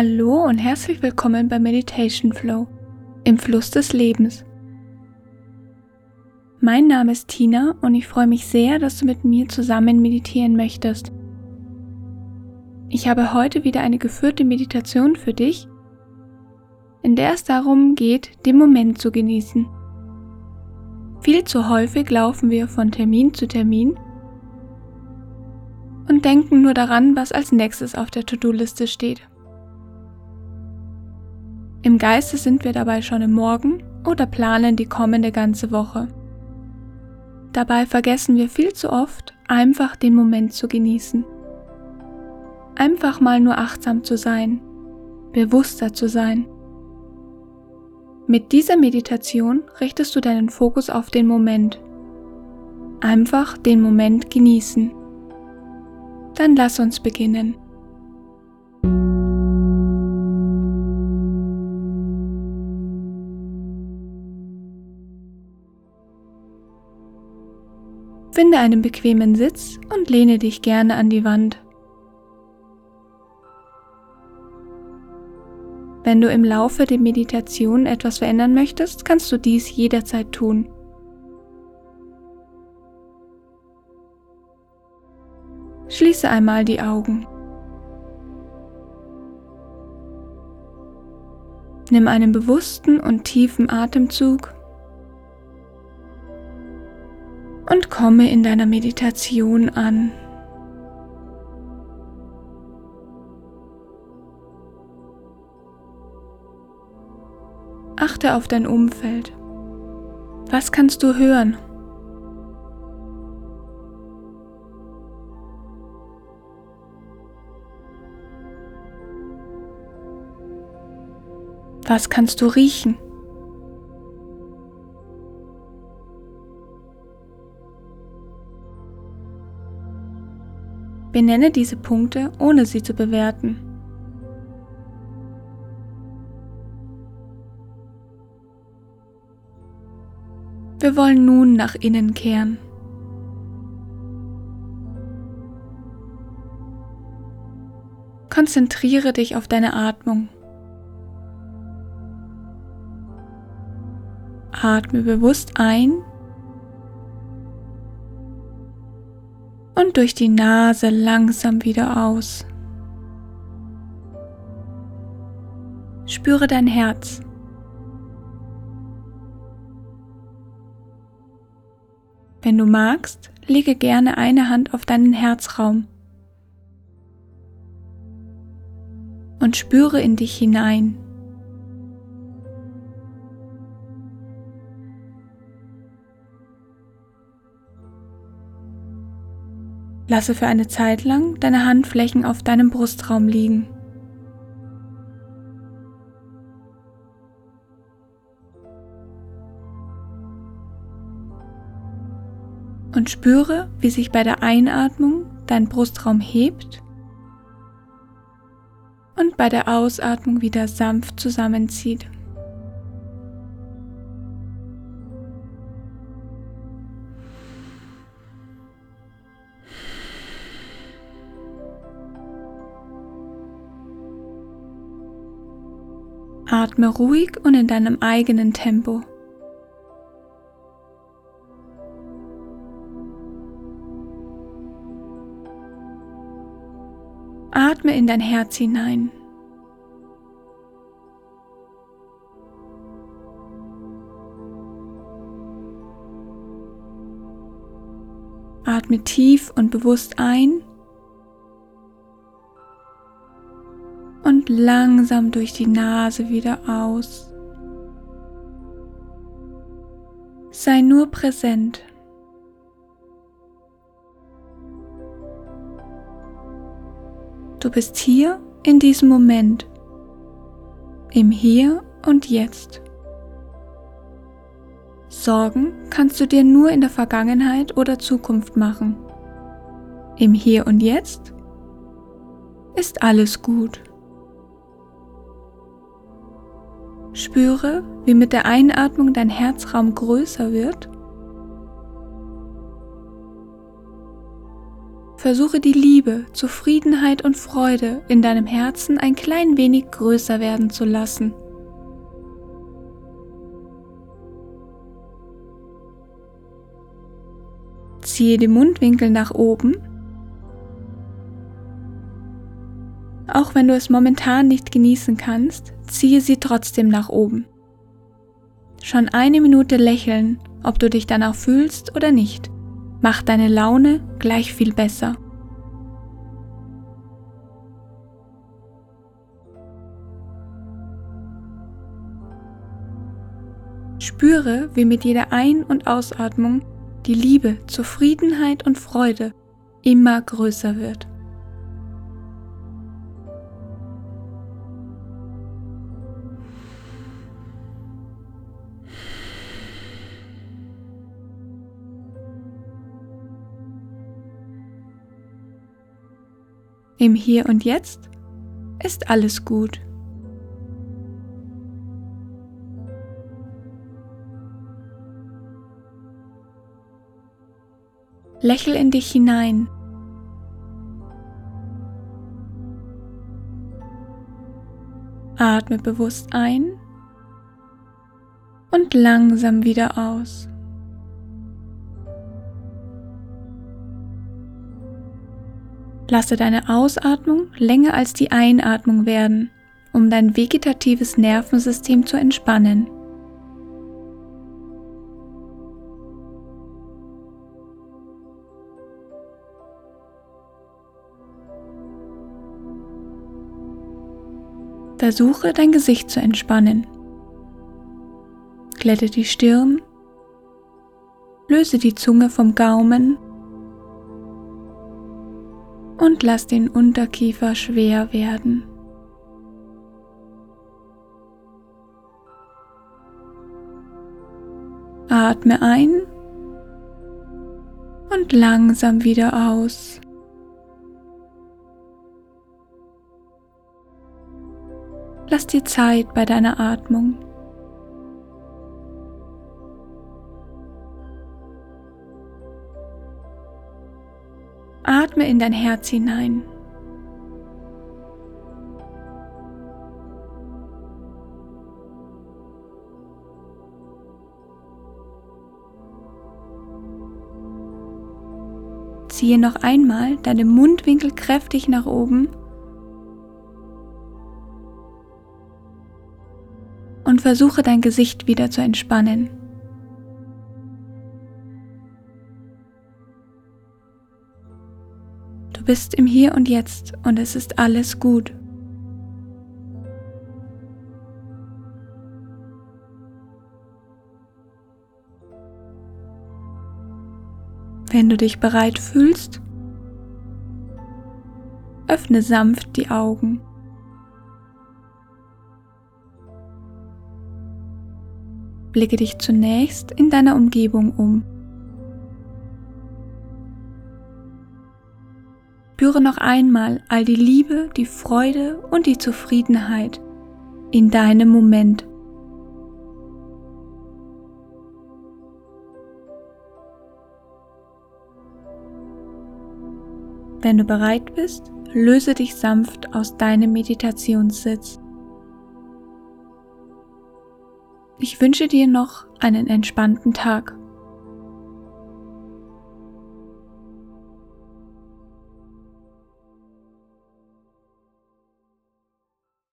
Hallo und herzlich willkommen bei Meditation Flow im Fluss des Lebens. Mein Name ist Tina und ich freue mich sehr, dass du mit mir zusammen meditieren möchtest. Ich habe heute wieder eine geführte Meditation für dich, in der es darum geht, den Moment zu genießen. Viel zu häufig laufen wir von Termin zu Termin und denken nur daran, was als nächstes auf der To-Do-Liste steht. Im Geiste sind wir dabei schon im Morgen oder planen die kommende ganze Woche. Dabei vergessen wir viel zu oft, einfach den Moment zu genießen. Einfach mal nur achtsam zu sein, bewusster zu sein. Mit dieser Meditation richtest du deinen Fokus auf den Moment. Einfach den Moment genießen. Dann lass uns beginnen. Finde einen bequemen Sitz und lehne dich gerne an die Wand. Wenn du im Laufe der Meditation etwas verändern möchtest, kannst du dies jederzeit tun. Schließe einmal die Augen. Nimm einen bewussten und tiefen Atemzug und komme in deiner Meditation an. Achte auf dein Umfeld. Was kannst du hören? Was kannst du riechen? Benenne diese Punkte, ohne sie zu bewerten. Wir wollen nun nach innen kehren. Konzentriere dich auf deine Atmung. Atme bewusst ein und durch die Nase langsam wieder aus. Spüre dein Herz. Wenn du magst, lege gerne eine Hand auf deinen Herzraum und spüre in dich hinein. Lasse für eine Zeit lang deine Handflächen auf deinem Brustraum liegen. Und spüre, wie sich bei der Einatmung dein Brustraum hebt und bei der Ausatmung wieder sanft zusammenzieht. Atme ruhig und in deinem eigenen Tempo. Atme in dein Herz hinein. Atme tief und bewusst ein langsam durch die Nase wieder aus. Sei nur präsent. Du bist hier in diesem Moment, im Hier und Jetzt. Sorgen kannst du dir nur in der Vergangenheit oder Zukunft machen. Im Hier und Jetzt ist alles gut. Spüre, wie mit der Einatmung dein Herzraum größer wird versuche die Liebe, Zufriedenheit und Freude in deinem Herzen ein klein wenig größer werden zu lassen. Ziehe die Mundwinkel nach oben. Auch wenn du es momentan nicht genießen kannst, ziehe sie trotzdem nach oben. Schon eine Minute lächeln, ob du dich danach fühlst oder nicht, macht deine Laune gleich viel besser. Spüre, wie mit jeder Ein- und Ausatmung die Liebe, Zufriedenheit und Freude immer größer wird. Im Hier und Jetzt ist alles gut. Lächel in dich hinein. Atme bewusst ein und langsam wieder aus. Lasse deine Ausatmung länger als die Einatmung werden, um dein vegetatives Nervensystem zu entspannen. Versuche dein Gesicht zu entspannen. Glätte die Stirn, löse die Zunge vom Gaumen und lass den Unterkiefer schwer werden. Atme ein und langsam wieder aus. Lass dir Zeit bei deiner Atmung. Atme in dein Herz hinein. Ziehe noch einmal deine Mundwinkel kräftig nach oben und versuche dein Gesicht wieder zu entspannen. Bist im Hier und Jetzt und es ist alles gut. Wenn du dich bereit fühlst, öffne sanft die Augen. Blicke dich zunächst in deiner Umgebung um. Spüre noch einmal all die Liebe, die Freude und die Zufriedenheit in deinem Moment. Wenn du bereit bist, löse dich sanft aus deinem Meditationssitz. Ich wünsche dir noch einen entspannten Tag.